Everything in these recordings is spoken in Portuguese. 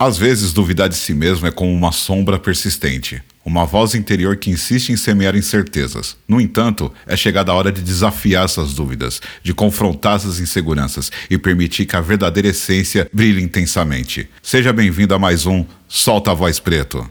Às vezes, duvidar de si mesmo é como uma sombra persistente, uma voz interior que insiste em semear incertezas. No entanto, é chegada a hora de desafiar essas dúvidas, de confrontar essas inseguranças e permitir que a verdadeira essência brilhe intensamente. Seja bem-vindo a mais um Solta a Voz Preto.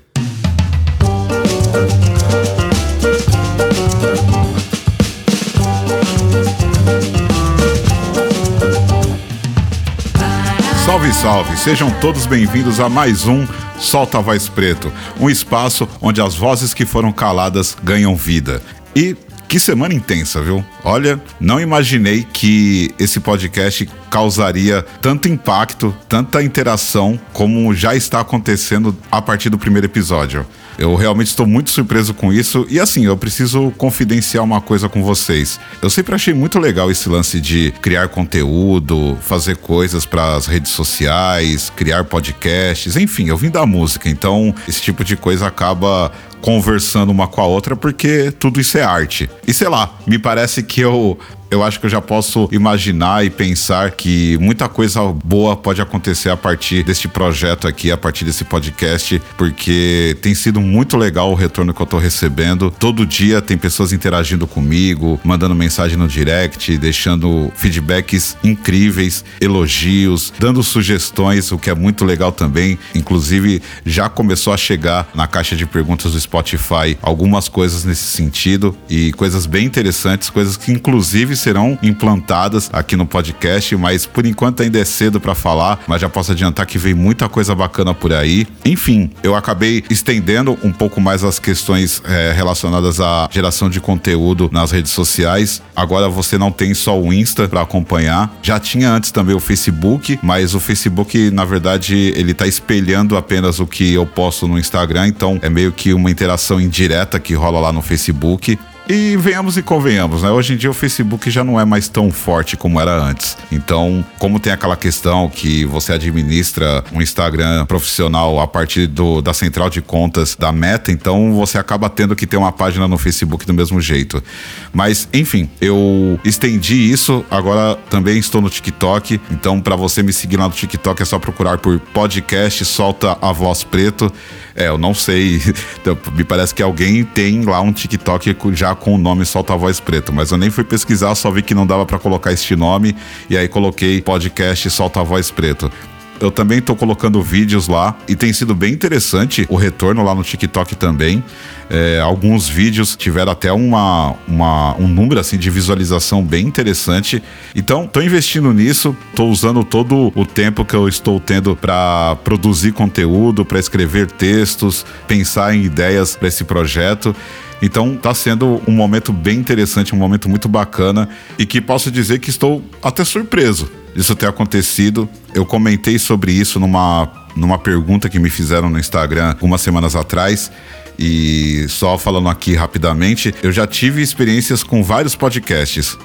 Salve, salve! Sejam todos bem-vindos a mais um Solta a Voz Preto, um espaço onde as vozes que foram caladas ganham vida. E que semana intensa, viu? Olha, não imaginei que esse podcast causaria tanto impacto, tanta interação como já está acontecendo a partir do primeiro episódio. Eu realmente estou muito surpreso com isso e assim, eu preciso confidenciar uma coisa com vocês. Eu sempre achei muito legal esse lance de criar conteúdo, fazer coisas para as redes sociais, criar podcasts, enfim, eu vim da música, então esse tipo de coisa acaba conversando uma com a outra porque tudo isso é arte. E sei lá, me parece que eu eu acho que eu já posso imaginar e pensar que muita coisa boa pode acontecer a partir deste projeto aqui, a partir desse podcast, porque tem sido muito legal o retorno que eu tô recebendo. Todo dia tem pessoas interagindo comigo, mandando mensagem no direct, deixando feedbacks incríveis, elogios, dando sugestões, o que é muito legal também. Inclusive, já começou a chegar na caixa de perguntas do Spotify algumas coisas nesse sentido e coisas bem interessantes, coisas que inclusive serão implantadas aqui no podcast, mas por enquanto ainda é cedo para falar, mas já posso adiantar que vem muita coisa bacana por aí. Enfim, eu acabei estendendo um pouco mais as questões é, relacionadas à geração de conteúdo nas redes sociais. Agora você não tem só o Insta para acompanhar. Já tinha antes também o Facebook, mas o Facebook, na verdade, ele tá espelhando apenas o que eu posto no Instagram, então é meio que uma interação indireta que rola lá no Facebook. E venhamos e convenhamos, né? Hoje em dia o Facebook já não é mais tão forte como era antes. Então, como tem aquela questão que você administra um Instagram profissional a partir do, da central de contas da Meta, então você acaba tendo que ter uma página no Facebook do mesmo jeito. Mas, enfim, eu estendi isso, agora também estou no TikTok. Então, para você me seguir lá no TikTok é só procurar por podcast Solta a Voz Preto. É, eu não sei. Me parece que alguém tem lá um TikTok já com o nome Solta a Voz Preto, mas eu nem fui pesquisar, só vi que não dava para colocar este nome e aí coloquei podcast Solta a Voz Preto. Eu também estou colocando vídeos lá e tem sido bem interessante o retorno lá no TikTok também. É, alguns vídeos tiveram até uma, uma, um número assim de visualização bem interessante. Então, estou investindo nisso, estou usando todo o tempo que eu estou tendo para produzir conteúdo, para escrever textos, pensar em ideias para esse projeto. Então está sendo um momento bem interessante, um momento muito bacana e que posso dizer que estou até surpreso disso ter acontecido. Eu comentei sobre isso numa, numa pergunta que me fizeram no Instagram algumas semanas atrás. E só falando aqui rapidamente, eu já tive experiências com vários podcasts.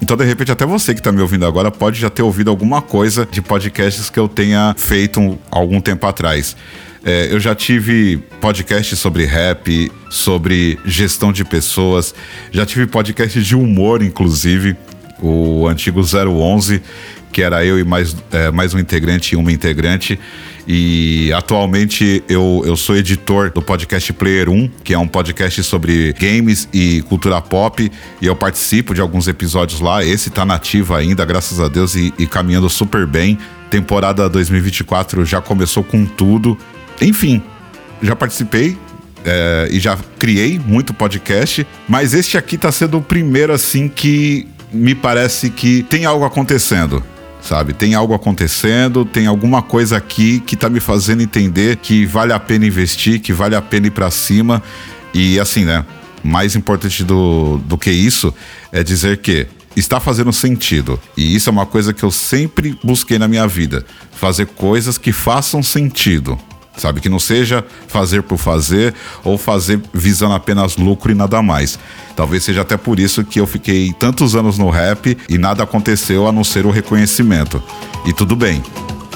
Então, de repente, até você que está me ouvindo agora pode já ter ouvido alguma coisa de podcasts que eu tenha feito algum tempo atrás. É, eu já tive podcast sobre rap, sobre gestão de pessoas, já tive podcast de humor, inclusive, o antigo 011, que era eu e mais, é, mais um integrante e uma integrante. E atualmente eu, eu sou editor do podcast Player 1, que é um podcast sobre games e cultura pop. E eu participo de alguns episódios lá. Esse tá nativo ainda, graças a Deus, e, e caminhando super bem. Temporada 2024 já começou com tudo. Enfim, já participei é, e já criei muito podcast, mas este aqui tá sendo o primeiro assim que me parece que tem algo acontecendo. Sabe, tem algo acontecendo, tem alguma coisa aqui que tá me fazendo entender que vale a pena investir, que vale a pena ir para cima. E assim, né? Mais importante do, do que isso é dizer que está fazendo sentido. E isso é uma coisa que eu sempre busquei na minha vida: fazer coisas que façam sentido sabe? Que não seja fazer por fazer ou fazer visando apenas lucro e nada mais. Talvez seja até por isso que eu fiquei tantos anos no rap e nada aconteceu a não ser o reconhecimento. E tudo bem.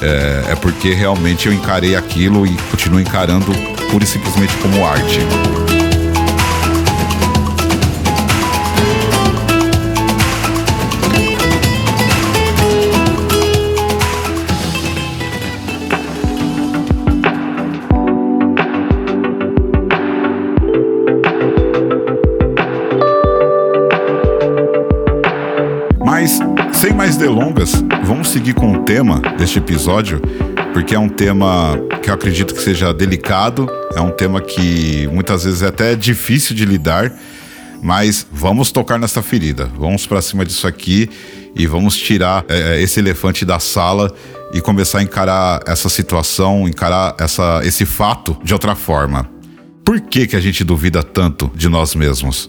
É, é porque realmente eu encarei aquilo e continuo encarando pura e simplesmente como arte. Delongas, vamos seguir com o tema deste episódio, porque é um tema que eu acredito que seja delicado, é um tema que muitas vezes é até difícil de lidar, mas vamos tocar nessa ferida, vamos para cima disso aqui e vamos tirar é, esse elefante da sala e começar a encarar essa situação, encarar essa, esse fato de outra forma. Por que, que a gente duvida tanto de nós mesmos?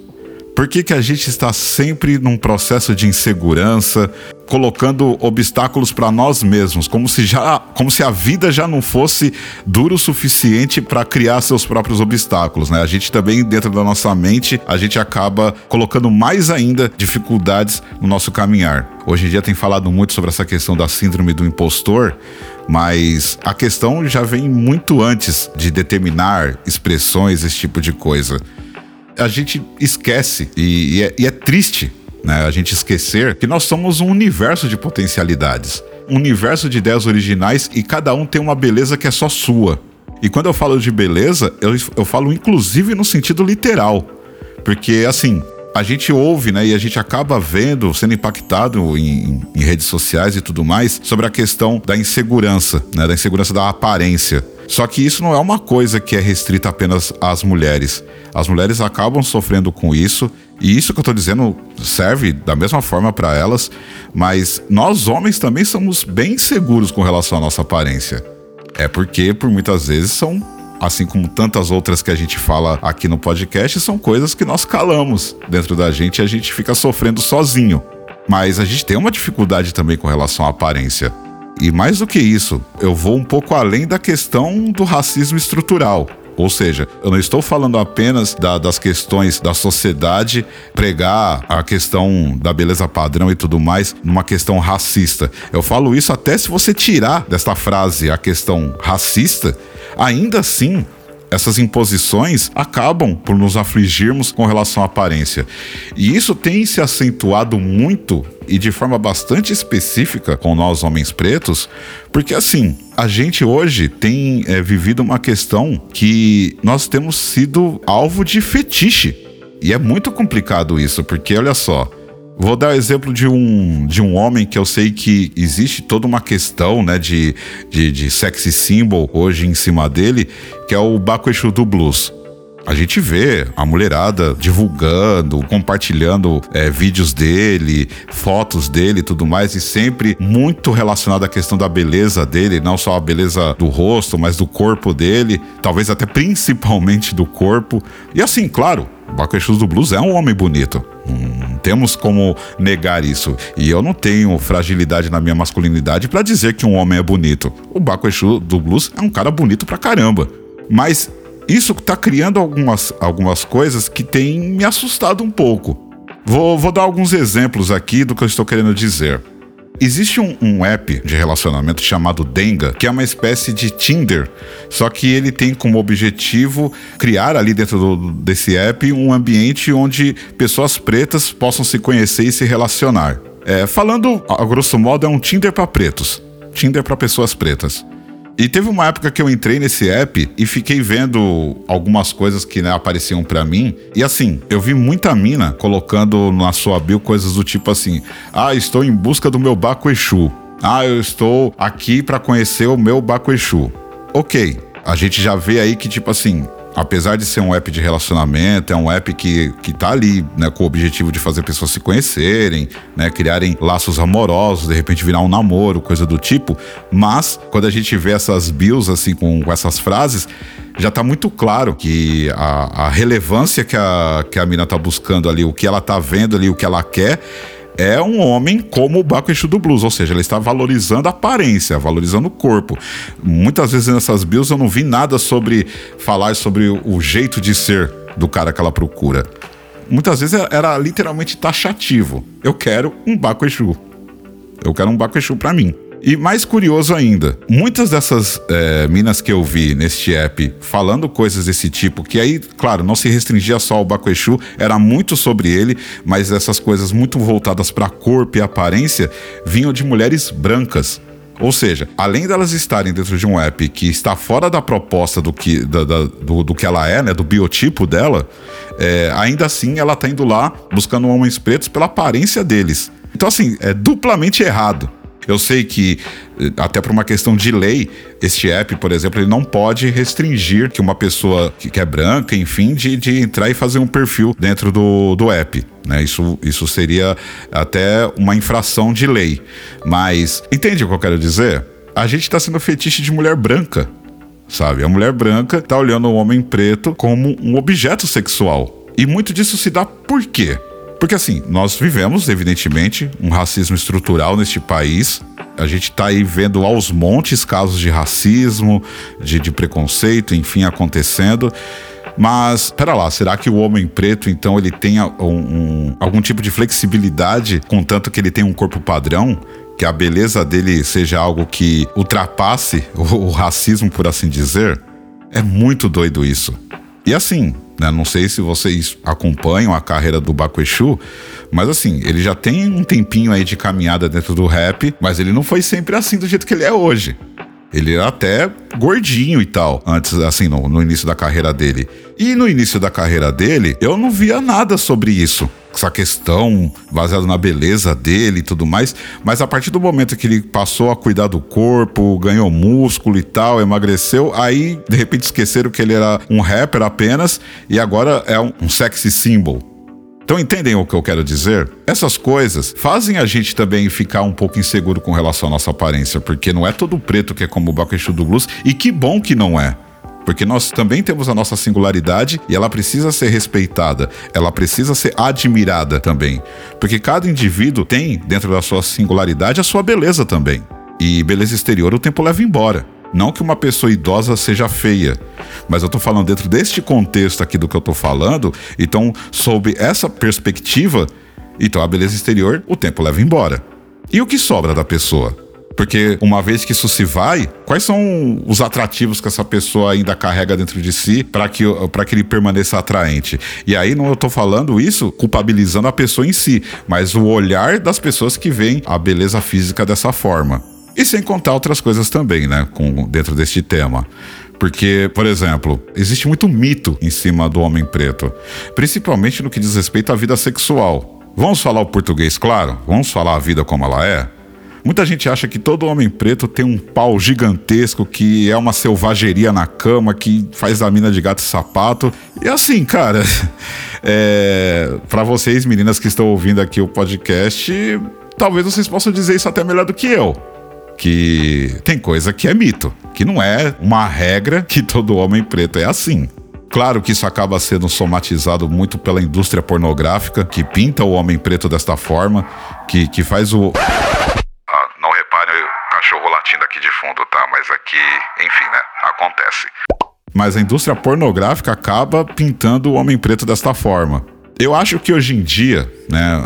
Por que, que a gente está sempre num processo de insegurança, colocando obstáculos para nós mesmos, como se já, como se a vida já não fosse dura o suficiente para criar seus próprios obstáculos, né? A gente também dentro da nossa mente, a gente acaba colocando mais ainda dificuldades no nosso caminhar. Hoje em dia tem falado muito sobre essa questão da síndrome do impostor, mas a questão já vem muito antes de determinar expressões, esse tipo de coisa a gente esquece e, e, é, e é triste né, a gente esquecer que nós somos um universo de potencialidades, um universo de ideias originais e cada um tem uma beleza que é só sua. E quando eu falo de beleza, eu, eu falo inclusive no sentido literal, porque assim a gente ouve, né, e a gente acaba vendo, sendo impactado em, em, redes sociais e tudo mais, sobre a questão da insegurança, né, da insegurança da aparência. Só que isso não é uma coisa que é restrita apenas às mulheres. As mulheres acabam sofrendo com isso, e isso que eu estou dizendo serve da mesma forma para elas, mas nós homens também somos bem seguros com relação à nossa aparência. É porque, por muitas vezes, são assim como tantas outras que a gente fala aqui no podcast, são coisas que nós calamos dentro da gente e a gente fica sofrendo sozinho. Mas a gente tem uma dificuldade também com relação à aparência. E mais do que isso, eu vou um pouco além da questão do racismo estrutural. Ou seja, eu não estou falando apenas da, das questões da sociedade pregar a questão da beleza padrão e tudo mais numa questão racista. Eu falo isso até se você tirar desta frase a questão racista, ainda assim essas imposições acabam por nos afligirmos com relação à aparência. E isso tem se acentuado muito e de forma bastante específica com nós homens pretos, porque assim, a gente hoje tem é, vivido uma questão que nós temos sido alvo de fetiche. E é muito complicado isso, porque olha só, Vou dar o exemplo de um, de um homem que eu sei que existe toda uma questão né, de, de, de sexy symbol hoje em cima dele, que é o Baco Exu do Blues. A gente vê a mulherada divulgando, compartilhando é, vídeos dele, fotos dele e tudo mais, e sempre muito relacionado à questão da beleza dele, não só a beleza do rosto, mas do corpo dele, talvez até principalmente do corpo. E assim, claro, Exu do Blues é um homem bonito. Não temos como negar isso. E eu não tenho fragilidade na minha masculinidade para dizer que um homem é bonito. O Baco Exu do Blues é um cara bonito pra caramba. Mas isso tá criando algumas, algumas coisas que tem me assustado um pouco. Vou, vou dar alguns exemplos aqui do que eu estou querendo dizer. Existe um, um, app de relacionamento chamado Denga, que é uma espécie de Tinder, só que ele tem como objetivo criar ali dentro do, desse app um ambiente onde pessoas pretas possam se conhecer e se relacionar. É, falando a grosso modo, é um Tinder para pretos, Tinder para pessoas pretas. E teve uma época que eu entrei nesse app e fiquei vendo algumas coisas que né, apareciam para mim. E assim, eu vi muita mina colocando na sua bio coisas do tipo assim: Ah, estou em busca do meu Baco Exu. Ah, eu estou aqui para conhecer o meu Baco Exu. Ok, a gente já vê aí que, tipo assim, apesar de ser um app de relacionamento, é um app que, que tá ali, né, com o objetivo de fazer pessoas se conhecerem, né, criarem laços amorosos, de repente virar um namoro, coisa do tipo. Mas, quando a gente vê essas bios, assim, com, com essas frases, já tá muito claro que a, a relevância que a, que a mina tá buscando ali, o que ela tá vendo ali, o que ela quer, é um homem como o Baco Exu do Blues, ou seja, ele está valorizando a aparência, valorizando o corpo. Muitas vezes nessas bios eu não vi nada sobre falar sobre o jeito de ser do cara que ela procura. Muitas vezes era literalmente taxativo. Eu quero um Baco Exu. Eu quero um Baco Exu pra mim. E mais curioso ainda, muitas dessas é, minas que eu vi neste app falando coisas desse tipo, que aí, claro, não se restringia só ao Bakueshu, era muito sobre ele, mas essas coisas muito voltadas para corpo e aparência vinham de mulheres brancas. Ou seja, além delas estarem dentro de um app que está fora da proposta do que, da, da, do, do, que ela é, né, do biotipo dela, é, ainda assim ela está indo lá buscando homens pretos pela aparência deles. Então, assim, é duplamente errado. Eu sei que, eh, até por uma questão de lei, este app, por exemplo, ele não pode restringir que uma pessoa que é branca, enfim, de, de entrar e fazer um perfil dentro do, do app. Né? Isso, isso seria até uma infração de lei. Mas, entende o que eu quero dizer? A gente está sendo fetiche de mulher branca, sabe? A mulher branca está olhando o homem preto como um objeto sexual. E muito disso se dá por quê? Porque assim, nós vivemos, evidentemente, um racismo estrutural neste país. A gente está aí vendo aos montes casos de racismo, de, de preconceito, enfim, acontecendo. Mas, pera lá, será que o homem preto, então, ele tem um, um, algum tipo de flexibilidade, contanto que ele tem um corpo padrão? Que a beleza dele seja algo que ultrapasse o, o racismo, por assim dizer? É muito doido isso. E assim, né? Não sei se vocês acompanham a carreira do Bakueshu, mas assim, ele já tem um tempinho aí de caminhada dentro do rap, mas ele não foi sempre assim do jeito que ele é hoje. Ele era até gordinho e tal, antes, assim, no, no, início da carreira dele. E no início da carreira dele, eu não via nada sobre isso. Essa questão baseada na beleza dele e tudo mais. Mas a partir do momento que ele passou a cuidar do corpo, ganhou músculo e tal, emagreceu, aí de repente esqueceram que ele era um rapper apenas e agora é um, um sexy symbol. Então entendem o que eu quero dizer? Essas coisas fazem a gente também ficar um pouco inseguro com relação à nossa aparência, porque não é todo preto que é como o Bakushu do Blues, e que bom que não é. Porque nós também temos a nossa singularidade e ela precisa ser respeitada, ela precisa ser admirada também. Porque cada indivíduo tem, dentro da sua singularidade, a sua beleza também. E beleza exterior o tempo leva embora. Não que uma pessoa idosa seja feia, mas eu tô falando dentro deste contexto aqui do que eu tô falando, então, sob essa perspectiva, então a beleza exterior o tempo leva embora. E o que sobra da pessoa? Porque uma vez que isso se vai, quais são os atrativos que essa pessoa ainda carrega dentro de si para que, que ele permaneça atraente? E aí não eu tô falando isso culpabilizando a pessoa em si, mas o olhar das pessoas que veem a beleza física dessa forma. E sem contar outras coisas também, né, com, dentro deste tema. Porque, por exemplo, existe muito mito em cima do homem preto, principalmente no que diz respeito à vida sexual. Vamos falar o português, claro? Vamos falar a vida como ela é? Muita gente acha que todo homem preto tem um pau gigantesco, que é uma selvageria na cama, que faz a mina de gato e sapato. E assim, cara, é... para vocês, meninas que estão ouvindo aqui o podcast, talvez vocês possam dizer isso até melhor do que eu que tem coisa que é mito, que não é uma regra que todo homem preto é assim. Claro que isso acaba sendo somatizado muito pela indústria pornográfica, que pinta o homem preto desta forma, que, que faz o. Ah, não repare o cachorro latindo aqui de Mas aqui, enfim, né? Acontece. Mas a indústria pornográfica acaba pintando o homem preto desta forma. Eu acho que hoje em dia, né,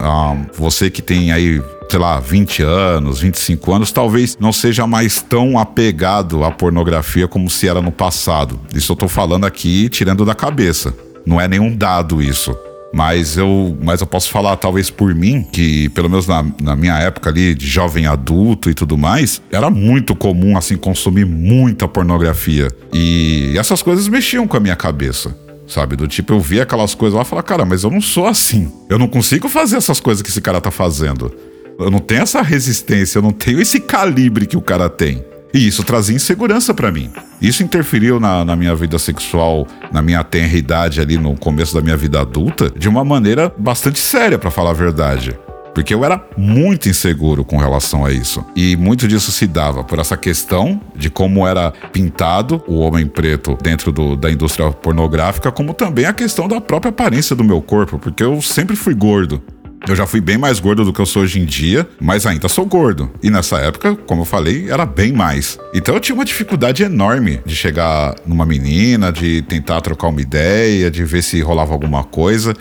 você que tem aí sei lá, 20 anos, 25 anos, talvez não seja mais tão apegado à pornografia como se era no passado. Isso eu tô falando aqui tirando da cabeça. Não é nenhum dado isso. Mas eu, mas eu posso falar, talvez por mim, que pelo menos na, na minha época ali, de jovem adulto e tudo mais, era muito comum, assim, consumir muita pornografia. E essas coisas mexiam com a minha cabeça sabe? Do tipo, eu via aquelas coisas lá e falava, cara, mas eu não sou assim. Eu não consigo fazer essas coisas que esse cara tá fazendo. Eu não tenho essa resistência, eu não tenho esse calibre que o cara tem. E isso trazia insegurança para mim. Isso interferiu na, na, minha vida sexual, na minha tenra idade ali no começo da minha vida adulta, de uma maneira bastante séria, para falar a verdade. Porque eu era muito inseguro com relação a isso. E muito disso se dava por essa questão de como era pintado o homem preto dentro do, da indústria pornográfica, como também a questão da própria aparência do meu corpo, porque eu sempre fui gordo. Eu já fui bem mais gordo do que eu sou hoje em dia, mas ainda sou gordo. E nessa época, como eu falei, era bem mais. Então eu tinha uma dificuldade enorme de chegar numa menina, de tentar trocar uma ideia, de ver se rolava alguma coisa.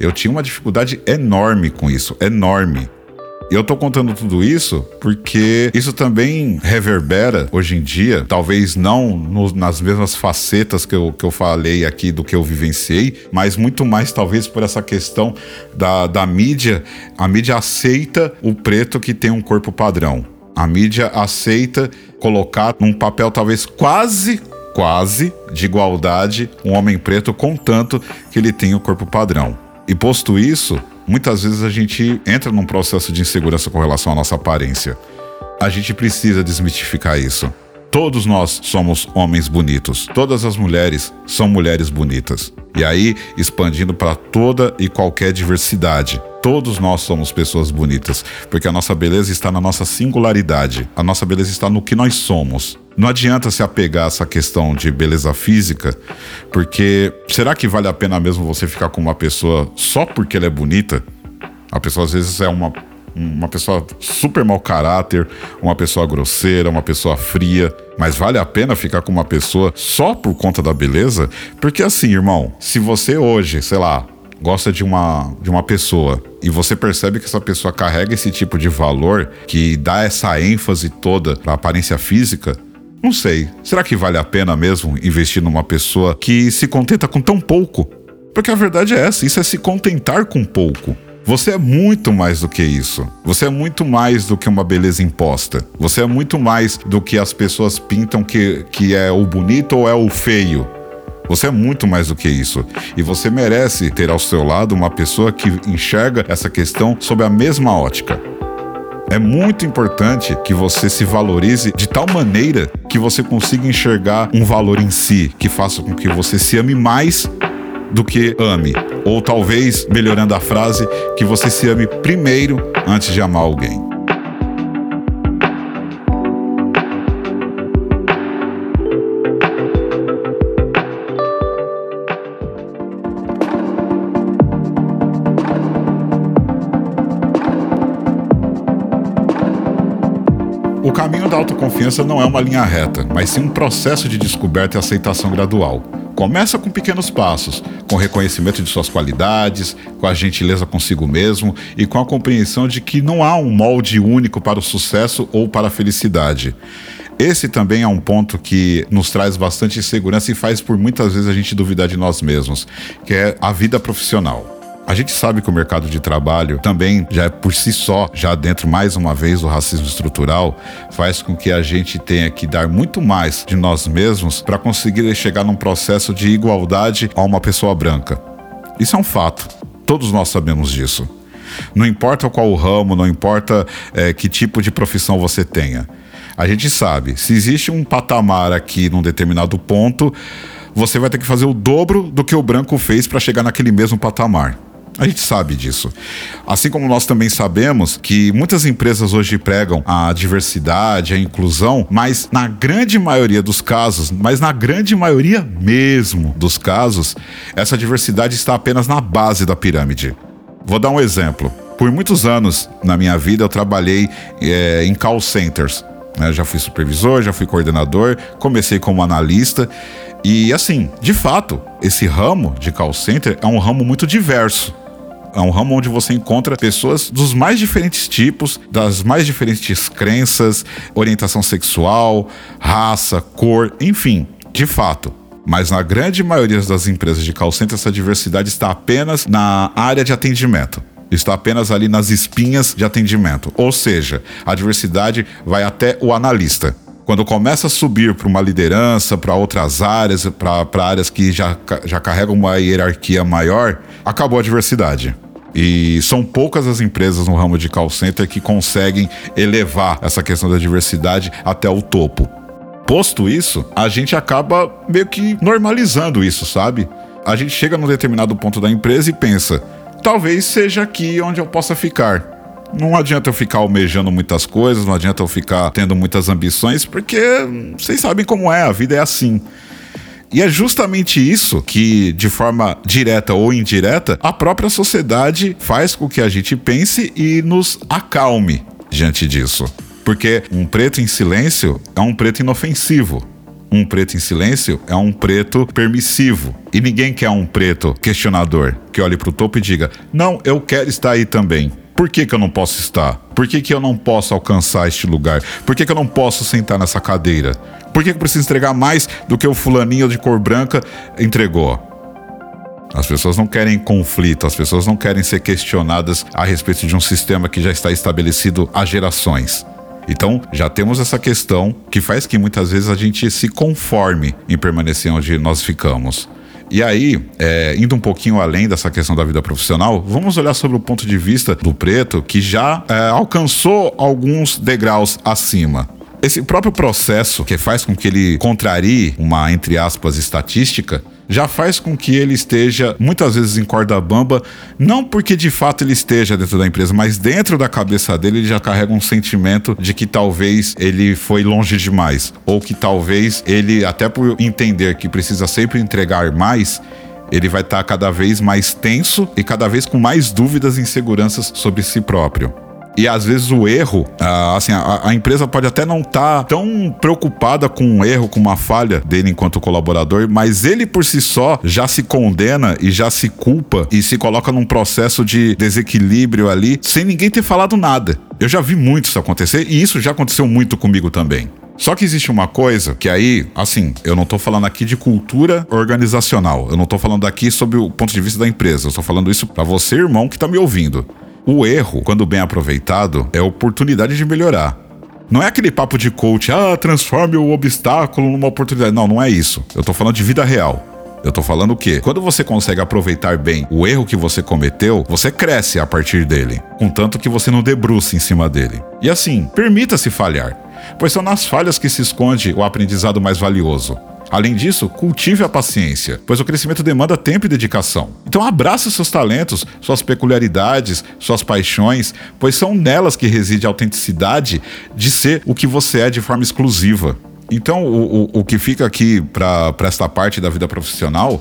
Eu tinha uma dificuldade enorme com isso, enorme. Eu tô contando tudo isso porque isso também reverbera hoje em dia, talvez não no, nas mesmas facetas que eu, que eu falei aqui do que eu vivenciei, mas muito mais talvez por essa questão da, da mídia. A mídia aceita o preto que tem um corpo padrão. A mídia aceita colocar num papel talvez quase quase de igualdade um homem preto, contanto que ele tenha o corpo padrão. E posto isso, muitas vezes a gente entra num processo de insegurança com relação à nossa aparência. A gente precisa desmistificar isso. Todos nós somos homens bonitos. Todas as mulheres são mulheres bonitas. E aí, expandindo para toda e qualquer diversidade. Todos nós somos pessoas bonitas, porque a nossa beleza está na nossa singularidade. A nossa beleza está no que nós somos. Não adianta se apegar a essa questão de beleza física, porque será que vale a pena mesmo você ficar com uma pessoa só porque ela é bonita? A pessoa às vezes é uma uma pessoa super mau caráter, uma pessoa grosseira, uma pessoa fria. Mas vale a pena ficar com uma pessoa só por conta da beleza? Porque assim, irmão, se você hoje, sei lá, gosta de uma, de uma pessoa e você percebe que essa pessoa carrega esse tipo de valor que dá essa ênfase toda para aparência física, não sei. Será que vale a pena mesmo investir numa pessoa que se contenta com tão pouco? Porque a verdade é essa, isso é se contentar com pouco. Você é muito mais do que isso. Você é muito mais do que uma beleza imposta. Você é muito mais do que as pessoas pintam que, que é o bonito ou é o feio. Você é muito mais do que isso. E você merece ter ao seu lado uma pessoa que enxerga essa questão sob a mesma ótica. É muito importante que você se valorize de tal maneira que você consiga enxergar um valor em si, que faça com que você se ame mais do que ame. Ou talvez, melhorando a frase, que você se ame primeiro antes de amar alguém. Autoconfiança não é uma linha reta, mas sim um processo de descoberta e aceitação gradual. Começa com pequenos passos, com reconhecimento de suas qualidades, com a gentileza consigo mesmo e com a compreensão de que não há um molde único para o sucesso ou para a felicidade. Esse também é um ponto que nos traz bastante insegurança e faz por muitas vezes a gente duvidar de nós mesmos, que é a vida profissional. A gente sabe que o mercado de trabalho também, já é por si só, já dentro mais uma vez do racismo estrutural, faz com que a gente tenha que dar muito mais de nós mesmos para conseguir chegar num processo de igualdade a uma pessoa branca. Isso é um fato. Todos nós sabemos disso. Não importa qual o ramo, não importa é, que tipo de profissão você tenha. A gente sabe, se existe um patamar aqui num determinado ponto, você vai ter que fazer o dobro do que o branco fez para chegar naquele mesmo patamar. A gente sabe disso. Assim como nós também sabemos que muitas empresas hoje pregam a diversidade, a inclusão, mas na grande maioria dos casos, mas na grande maioria mesmo dos casos, essa diversidade está apenas na base da pirâmide. Vou dar um exemplo. Por muitos anos na minha vida eu trabalhei é, em call centers. Né? Já fui supervisor, já fui coordenador, comecei como analista. E assim, de fato, esse ramo de call center é um ramo muito diverso é um ramo onde você encontra pessoas dos mais diferentes tipos, das mais diferentes crenças, orientação sexual, raça, cor, enfim, de fato. Mas na grande maioria das empresas de call center, essa diversidade está apenas na área de atendimento está apenas ali nas espinhas de atendimento. Ou seja, a diversidade vai até o analista. Quando começa a subir para uma liderança, para outras áreas, para áreas que já, já carregam uma hierarquia maior, acabou a diversidade. E são poucas as empresas no ramo de call center que conseguem elevar essa questão da diversidade até o topo. Posto isso, a gente acaba meio que normalizando isso, sabe? A gente chega num determinado ponto da empresa e pensa: talvez seja aqui onde eu possa ficar. Não adianta eu ficar almejando muitas coisas, não adianta eu ficar tendo muitas ambições, porque vocês sabem como é, a vida é assim. E é justamente isso que, de forma direta ou indireta, a própria sociedade faz com que a gente pense e nos acalme diante disso. Porque um preto em silêncio é um preto inofensivo. Um preto em silêncio é um preto permissivo. E ninguém quer um preto questionador que olhe para o topo e diga: Não, eu quero estar aí também. Por que, que eu não posso estar? Por que, que eu não posso alcançar este lugar? Por que, que eu não posso sentar nessa cadeira? Por que, que eu preciso entregar mais do que o fulaninho de cor branca entregou? As pessoas não querem conflito, as pessoas não querem ser questionadas a respeito de um sistema que já está estabelecido há gerações. Então, já temos essa questão que faz que muitas vezes a gente se conforme em permanecer onde nós ficamos. E aí, é, indo um pouquinho além dessa questão da vida profissional, vamos olhar sobre o ponto de vista do preto que já é, alcançou alguns degraus acima. Esse próprio processo que faz com que ele contrarie uma, entre aspas, estatística, já faz com que ele esteja muitas vezes em corda bamba, não porque de fato ele esteja dentro da empresa, mas dentro da cabeça dele ele já carrega um sentimento de que talvez ele foi longe demais, ou que talvez ele, até por entender que precisa sempre entregar mais, ele vai estar cada vez mais tenso e cada vez com mais dúvidas e inseguranças sobre si próprio. E às vezes o erro, assim, a, a empresa pode até não estar tá tão preocupada com um erro, com uma falha dele enquanto colaborador, mas ele por si só já se condena e já se culpa e se coloca num processo de desequilíbrio ali, sem ninguém ter falado nada. Eu já vi muito isso acontecer e isso já aconteceu muito comigo também. Só que existe uma coisa que aí, assim, eu não tô falando aqui de cultura organizacional. Eu não tô falando aqui sobre o ponto de vista da empresa. Eu tô falando isso para você, irmão, que tá me ouvindo. O erro, quando bem aproveitado, é oportunidade de melhorar. Não é aquele papo de coach, ah, transforme o obstáculo numa oportunidade. Não, não é isso. Eu tô falando de vida real. Eu tô falando o quê? Quando você consegue aproveitar bem o erro que você cometeu, você cresce a partir dele, contanto que você não debruce em cima dele. E assim, permita-se falhar, pois são nas falhas que se esconde o aprendizado mais valioso. Além disso, cultive a paciência, pois o crescimento demanda tempo e dedicação. Então abrace seus talentos, suas peculiaridades, suas paixões, pois são nelas que reside a autenticidade de ser o que você é de forma exclusiva. Então, o, o, o que fica aqui para esta parte da vida profissional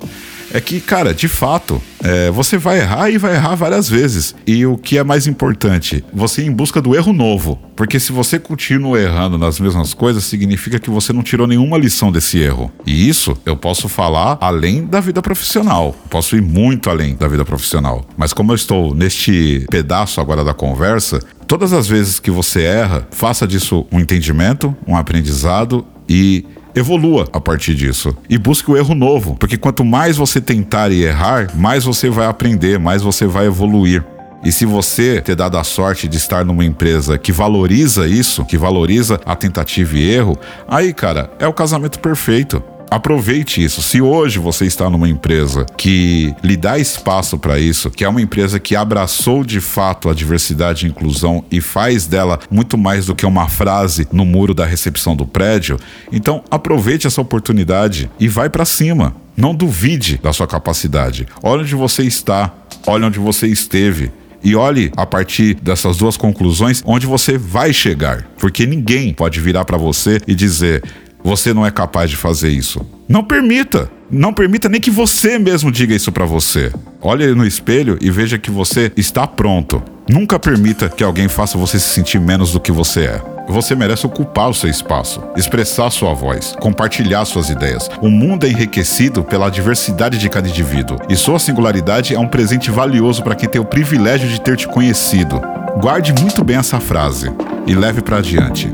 é que, cara, de fato, é, você vai errar e vai errar várias vezes. E o que é mais importante, você ir em busca do erro novo. Porque se você continua errando nas mesmas coisas, significa que você não tirou nenhuma lição desse erro. E isso eu posso falar além da vida profissional. Posso ir muito além da vida profissional. Mas como eu estou neste pedaço agora da conversa, todas as vezes que você erra, faça disso um entendimento, um aprendizado e evolua a partir disso e busque o erro novo, porque quanto mais você tentar e errar, mais você vai aprender, mais você vai evoluir. E se você ter dado a sorte de estar numa empresa que valoriza isso, que valoriza a tentativa e erro, aí, cara, é o casamento perfeito. Aproveite isso. Se hoje você está numa empresa que lhe dá espaço para isso, que é uma empresa que abraçou de fato a diversidade e inclusão e faz dela muito mais do que uma frase no muro da recepção do prédio, então aproveite essa oportunidade e vai para cima. Não duvide da sua capacidade. Olha onde você está, olha onde você esteve e olhe a partir dessas duas conclusões onde você vai chegar, porque ninguém pode virar para você e dizer você não é capaz de fazer isso. Não permita. Não permita nem que você mesmo diga isso para você. Olhe no espelho e veja que você está pronto. Nunca permita que alguém faça você se sentir menos do que você é. Você merece ocupar o seu espaço, expressar sua voz, compartilhar suas ideias. O mundo é enriquecido pela diversidade de cada indivíduo e sua singularidade é um presente valioso para quem tem o privilégio de ter te conhecido. Guarde muito bem essa frase e leve para adiante.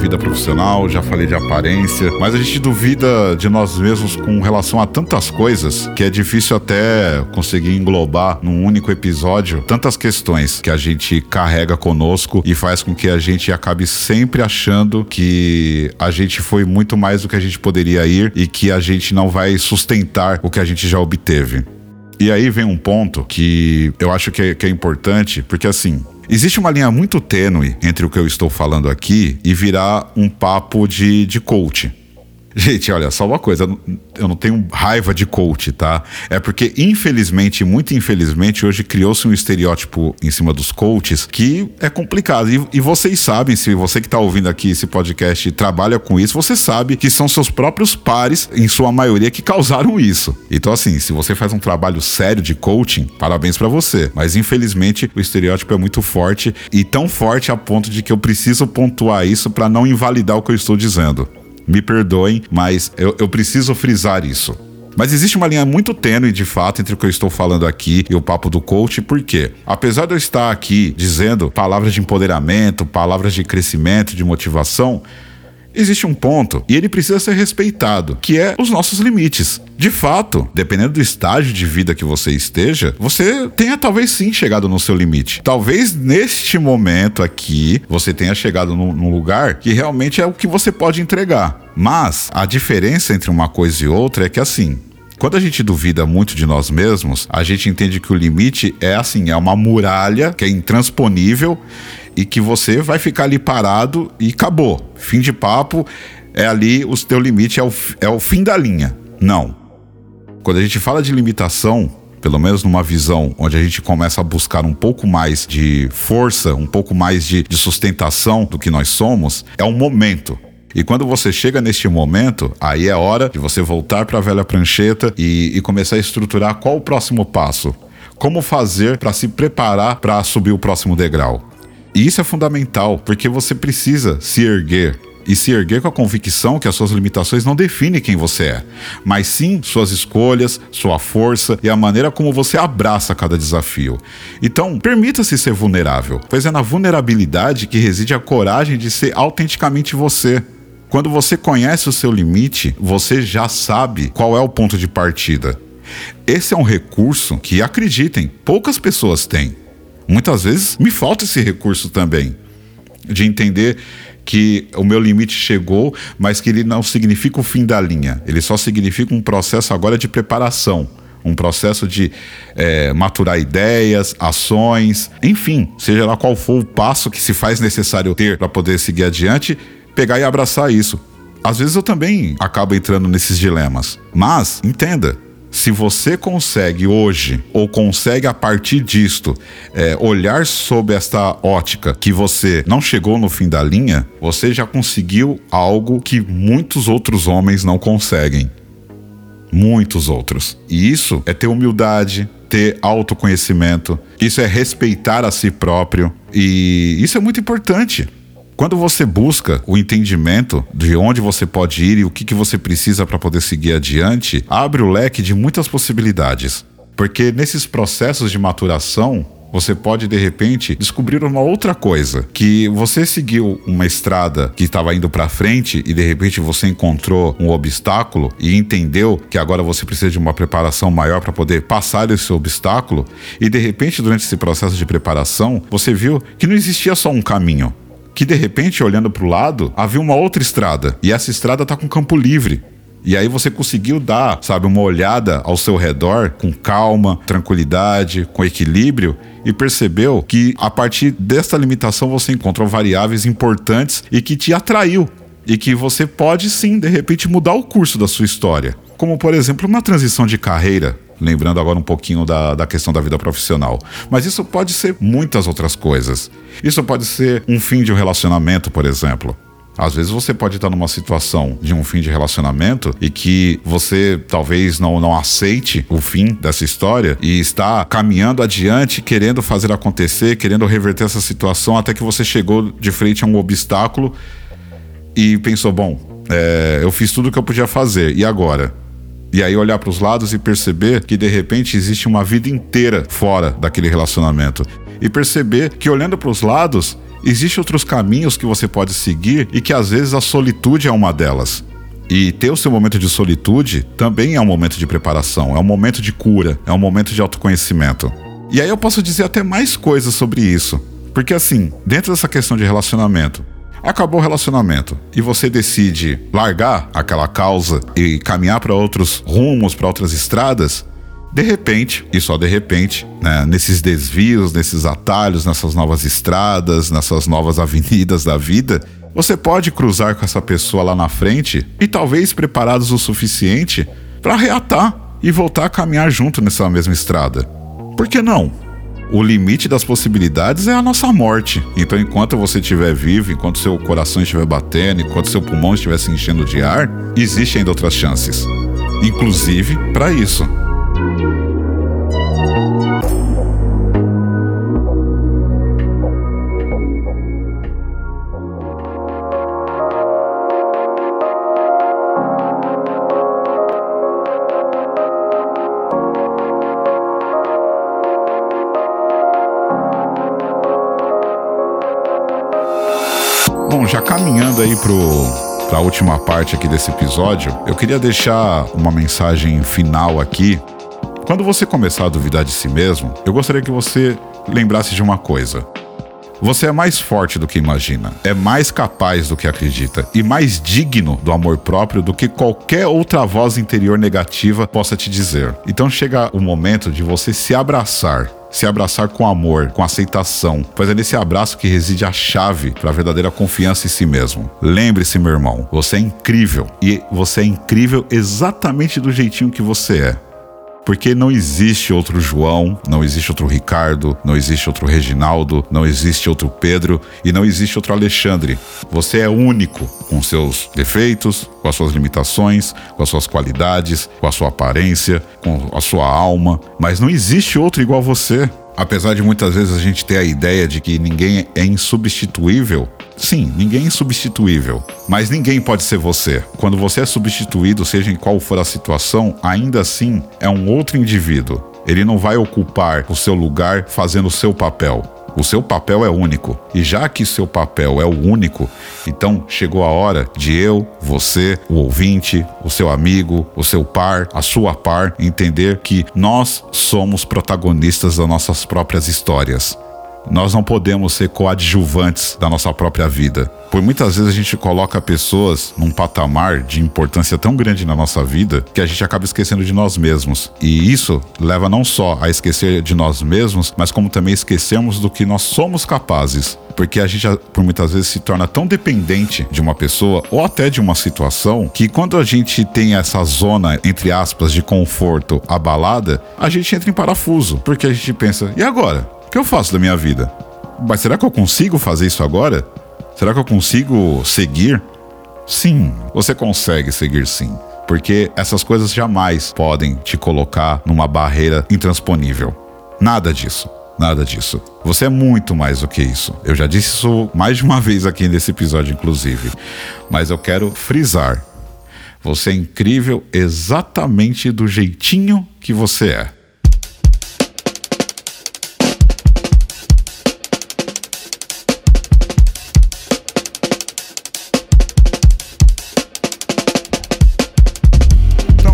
Vida profissional, já falei de aparência, mas a gente duvida de nós mesmos com relação a tantas coisas que é difícil até conseguir englobar num único episódio tantas questões que a gente carrega conosco e faz com que a gente acabe sempre achando que a gente foi muito mais do que a gente poderia ir e que a gente não vai sustentar o que a gente já obteve. E aí vem um ponto que eu acho que é, que é importante, porque assim, Existe uma linha muito tênue entre o que eu estou falando aqui e virar um papo de, de coach. Gente, olha, só uma coisa, eu não tenho raiva de coach, tá? É porque, infelizmente, muito infelizmente, hoje criou-se um estereótipo em cima dos coaches que é complicado. E, e vocês sabem, se você que está ouvindo aqui esse podcast trabalha com isso, você sabe que são seus próprios pares, em sua maioria, que causaram isso. Então, assim, se você faz um trabalho sério de coaching, parabéns para você. Mas, infelizmente, o estereótipo é muito forte e tão forte a ponto de que eu preciso pontuar isso para não invalidar o que eu estou dizendo. Me perdoem, mas eu, eu preciso frisar isso. Mas existe uma linha muito tênue, de fato, entre o que eu estou falando aqui e o papo do coach, porque apesar de eu estar aqui dizendo palavras de empoderamento, palavras de crescimento, de motivação, existe um ponto e ele precisa ser respeitado, que é os nossos limites. De fato, dependendo do estágio de vida que você esteja, você tenha talvez sim chegado no seu limite. Talvez neste momento aqui você tenha chegado num, lugar que realmente é o que você pode entregar. Mas a diferença entre uma coisa e outra é que assim, quando a gente duvida muito de nós mesmos, a gente entende que o limite é assim, é uma muralha que é intransponível e que você vai ficar ali parado e acabou. Fim de papo, é ali o teu limite é o, é o fim da linha. Não. Quando a gente fala de limitação, pelo menos numa visão onde a gente começa a buscar um pouco mais de força, um pouco mais de, de sustentação do que nós somos, é um momento. E quando você chega neste momento, aí é hora de você voltar para a velha prancheta e, e começar a estruturar qual o próximo passo. Como fazer para se preparar para subir o próximo degrau. E isso é fundamental, porque você precisa se erguer, e se erguer com a convicção que as suas limitações não definem quem você é, mas sim suas escolhas, sua força e a maneira como você abraça cada desafio. Então, permita-se ser vulnerável, pois é na vulnerabilidade que reside a coragem de ser autenticamente você. Quando você conhece o seu limite, você já sabe qual é o ponto de partida. Esse é um recurso que, acreditem, poucas pessoas têm. Muitas vezes me falta esse recurso também, de entender que o meu limite chegou, mas que ele não significa o fim da linha. Ele só significa um processo agora de preparação. Um processo de é, maturar ideias, ações, enfim, seja lá qual for o passo que se faz necessário ter para poder seguir adiante, pegar e abraçar isso. Às vezes eu também acabo entrando nesses dilemas. Mas, entenda, se você consegue hoje, ou consegue a partir disto, é, olhar sob esta ótica que você não chegou no fim da linha, você já conseguiu algo que muitos outros homens não conseguem. Muitos outros. E isso é ter humildade, ter autoconhecimento, isso é respeitar a si próprio. E isso é muito importante. Quando você busca o entendimento de onde você pode ir e o que, que você precisa para poder seguir adiante, abre o leque de muitas possibilidades. Porque nesses processos de maturação, você pode de repente descobrir uma outra coisa, que você seguiu uma estrada que estava indo para frente e de repente você encontrou um obstáculo e entendeu que agora você precisa de uma preparação maior para poder passar esse obstáculo e de repente durante esse processo de preparação, você viu que não existia só um caminho, que de repente, olhando para o lado, havia uma outra estrada e essa estrada está com campo livre. E aí você conseguiu dar, sabe, uma olhada ao seu redor com calma, tranquilidade, com equilíbrio e percebeu que a partir desta limitação você encontrou variáveis importantes e que te atraiu e que você pode sim, de repente, mudar o curso da sua história. Como, por exemplo, uma transição de carreira lembrando agora um pouquinho da, da questão da vida profissional. Mas isso pode ser muitas outras coisas. Isso pode ser um fim de um relacionamento, por exemplo. Às vezes você pode estar numa situação de um fim de relacionamento e que você talvez não, não aceite o fim dessa história e está caminhando adiante, querendo fazer acontecer, querendo reverter essa situação, até que você chegou de frente a um obstáculo e pensou: bom, é, eu fiz tudo o que eu podia fazer, e agora? E aí olhar para os lados e perceber que de repente existe uma vida inteira fora daquele relacionamento. E perceber que olhando para os lados, existem outros caminhos que você pode seguir e que às vezes a solitude é uma delas. E ter o seu momento de solitude também é um momento de preparação, é um momento de cura, é um momento de autoconhecimento. E aí eu posso dizer até mais coisas sobre isso. Porque assim, dentro dessa questão de relacionamento, Acabou o relacionamento e você decide largar aquela causa e caminhar para outros rumos, para outras estradas, de repente, e só de repente, né, nesses desvios, nesses atalhos, nessas novas estradas, nessas novas avenidas da vida, você pode cruzar com essa pessoa lá na frente e talvez preparados o suficiente para reatar e voltar a caminhar junto nessa mesma estrada. Por que não? O limite das possibilidades é a nossa morte. Então, enquanto você estiver vivo, enquanto seu coração estiver batendo, enquanto seu pulmão estiver se enchendo de ar, existem ainda outras chances. Inclusive para isso. Bom, já caminhando aí pro para a última parte aqui desse episódio, eu queria deixar uma mensagem final aqui. Quando você começar a duvidar de si mesmo, eu gostaria que você lembrasse de uma coisa. Você é mais forte do que imagina, é mais capaz do que acredita e mais digno do amor próprio do que qualquer outra voz interior negativa possa te dizer. Então chega o momento de você se abraçar se abraçar com amor, com aceitação, pois é nesse abraço que reside a chave para a verdadeira confiança em si mesmo. Lembre-se, meu irmão, você é incrível e você é incrível exatamente do jeitinho que você é. Porque não existe outro João, não existe outro Ricardo, não existe outro Reginaldo, não existe outro Pedro e não existe outro Alexandre. Você é único, com seus defeitos, com as suas limitações, com as suas qualidades, com a sua aparência, com a sua alma, mas não existe outro igual a você. Apesar de muitas vezes a gente ter a ideia de que ninguém é insubstituível, sim, ninguém é insubstituível, mas ninguém pode ser você. Quando você é substituído, seja em qual for a situação, ainda assim é um outro indivíduo. Ele não vai ocupar o seu lugar fazendo o seu papel. O seu papel é único. E já que seu papel é o único, então chegou a hora de eu, você, o ouvinte, o seu amigo, o seu par, a sua par, entender que nós somos protagonistas das nossas próprias histórias. Nós não podemos ser coadjuvantes da nossa própria vida. Por muitas vezes a gente coloca pessoas num patamar de importância tão grande na nossa vida que a gente acaba esquecendo de nós mesmos. E isso leva não só a esquecer de nós mesmos, mas como também esquecemos do que nós somos capazes. Porque a gente, por muitas vezes, se torna tão dependente de uma pessoa ou até de uma situação que quando a gente tem essa zona, entre aspas, de conforto abalada, a gente entra em parafuso. Porque a gente pensa, e agora? Que eu faço da minha vida? Mas será que eu consigo fazer isso agora? Será que eu consigo seguir? Sim, você consegue seguir sim. Porque essas coisas jamais podem te colocar numa barreira intransponível. Nada disso. Nada disso. Você é muito mais do que isso. Eu já disse isso mais de uma vez aqui nesse episódio, inclusive. Mas eu quero frisar. Você é incrível exatamente do jeitinho que você é.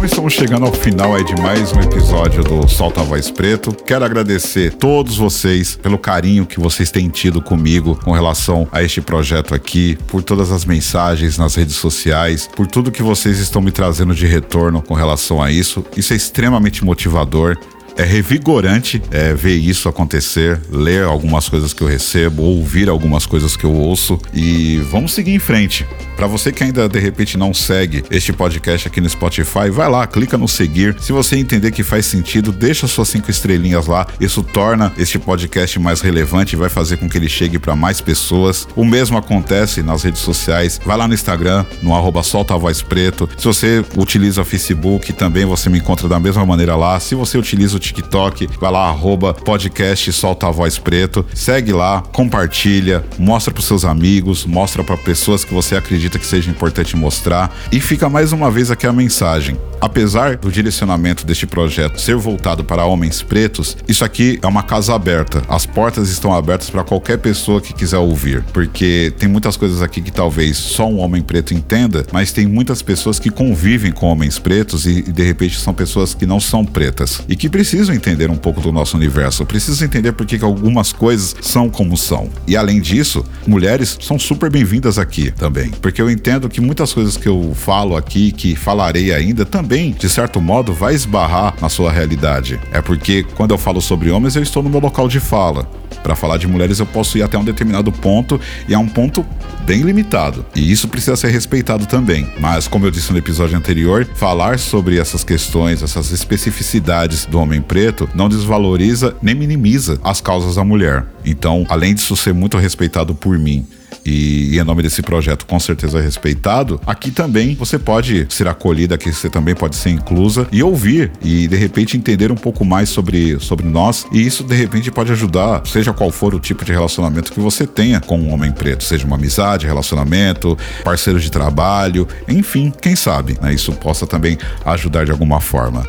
Estamos chegando ao final de mais um episódio do Solta a Voz Preto. Quero agradecer todos vocês pelo carinho que vocês têm tido comigo com relação a este projeto aqui, por todas as mensagens nas redes sociais, por tudo que vocês estão me trazendo de retorno com relação a isso. Isso é extremamente motivador é revigorante é, ver isso acontecer, ler algumas coisas que eu recebo, ouvir algumas coisas que eu ouço e vamos seguir em frente. Para você que ainda de repente não segue este podcast aqui no Spotify, vai lá, clica no seguir. Se você entender que faz sentido, deixa suas cinco estrelinhas lá. Isso torna este podcast mais relevante e vai fazer com que ele chegue para mais pessoas. O mesmo acontece nas redes sociais. Vai lá no Instagram, no arroba Solta Voz Preto. Se você utiliza o Facebook, também você me encontra da mesma maneira lá. Se você utiliza o TikTok, vai lá, arroba podcast Solta a Voz Preto. Segue lá, compartilha, mostra para seus amigos, mostra para pessoas que você acredita que seja importante mostrar. E fica mais uma vez aqui a mensagem. Apesar do direcionamento deste projeto ser voltado para homens pretos, isso aqui é uma casa aberta. As portas estão abertas para qualquer pessoa que quiser ouvir, porque tem muitas coisas aqui que talvez só um homem preto entenda, mas tem muitas pessoas que convivem com homens pretos e, de repente são pessoas que não são pretas e que precisam entender um pouco do nosso universo, precisam entender por que algumas coisas são como são. E além disso, mulheres são super bem-vindas aqui também, porque eu entendo que muitas coisas que eu falo aqui, que falarei ainda, também, de certo modo, vai esbarrar na sua realidade. É porque quando eu falo sobre homens, eu estou no meu local de fala. Para falar de mulheres, eu posso ir até um determinado ponto e é um ponto bem limitado. E isso precisa ser respeitado também. Mas, como eu disse no episódio anterior, falar sobre essas questões, essas especificidades do homem preto, não desvaloriza nem minimiza as causas da mulher. Então, além disso ser muito respeitado por mim e, e em nome desse projeto com certeza respeitado, aqui também você pode ser acolhida, aqui você também pode ser inclusa e ouvir e de repente entender um pouco mais sobre, sobre nós e isso de repente pode ajudar, seja qual for o tipo de relacionamento que você tenha com um homem preto, seja uma amizade, relacionamento, parceiro de trabalho, enfim, quem sabe, né, isso possa também ajudar de alguma forma.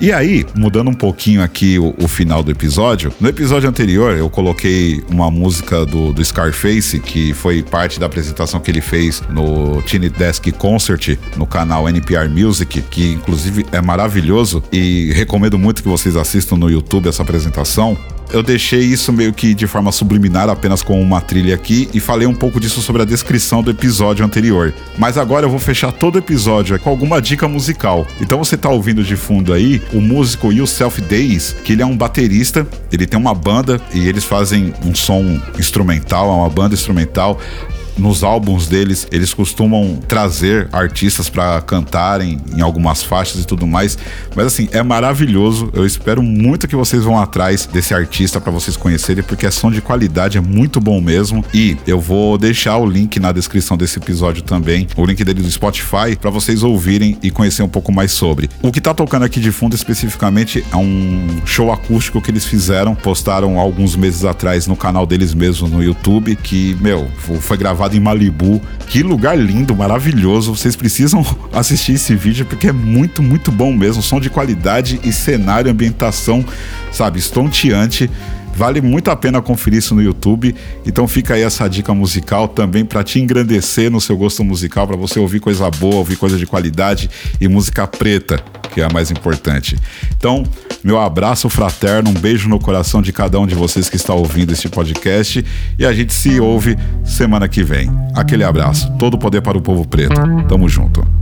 E aí, mudando um pouquinho aqui o, o, final do episódio, no episódio anterior eu coloquei uma música do, do Scarface, que foi parte da apresentação que ele fez no Tiny Desk Concert no canal NPR Music, que inclusive é maravilhoso e recomendo muito que vocês assistam no YouTube essa apresentação eu deixei isso meio que de forma subliminar, apenas com uma trilha aqui, e falei um pouco disso sobre a descrição do episódio anterior. Mas agora eu vou fechar todo o episódio com alguma dica musical. Então você tá ouvindo de fundo aí o músico Yourself Days, que ele é um baterista, ele tem uma banda e eles fazem um som instrumental, é uma banda instrumental nos álbuns deles, eles costumam trazer artistas para cantarem em algumas faixas e tudo mais. Mas assim, é maravilhoso. Eu espero muito que vocês vão atrás desse artista para vocês conhecerem, porque é som de qualidade, é muito bom mesmo. E eu vou deixar o link na descrição desse episódio também, o link dele do Spotify, para vocês ouvirem e conhecer um pouco mais sobre. O que tá tocando aqui de fundo especificamente é um show acústico que eles fizeram, postaram alguns meses atrás no canal deles mesmos no YouTube, que, meu, foi gravado em Malibu. Que lugar lindo, maravilhoso. Vocês precisam assistir esse vídeo porque é muito, muito bom mesmo. Som de qualidade e cenário, ambientação, sabe, estonteante. Vale muito a pena conferir isso no YouTube. Então fica aí essa dica musical também para te engrandecer no seu gosto musical, para você ouvir coisa boa, ouvir coisa de qualidade e música preta, que é a mais importante. Então, meu abraço fraterno, um beijo no coração de cada um de vocês que está ouvindo este podcast e a gente se ouve semana que vem. Aquele abraço. Todo poder para o povo preto. Tamo junto.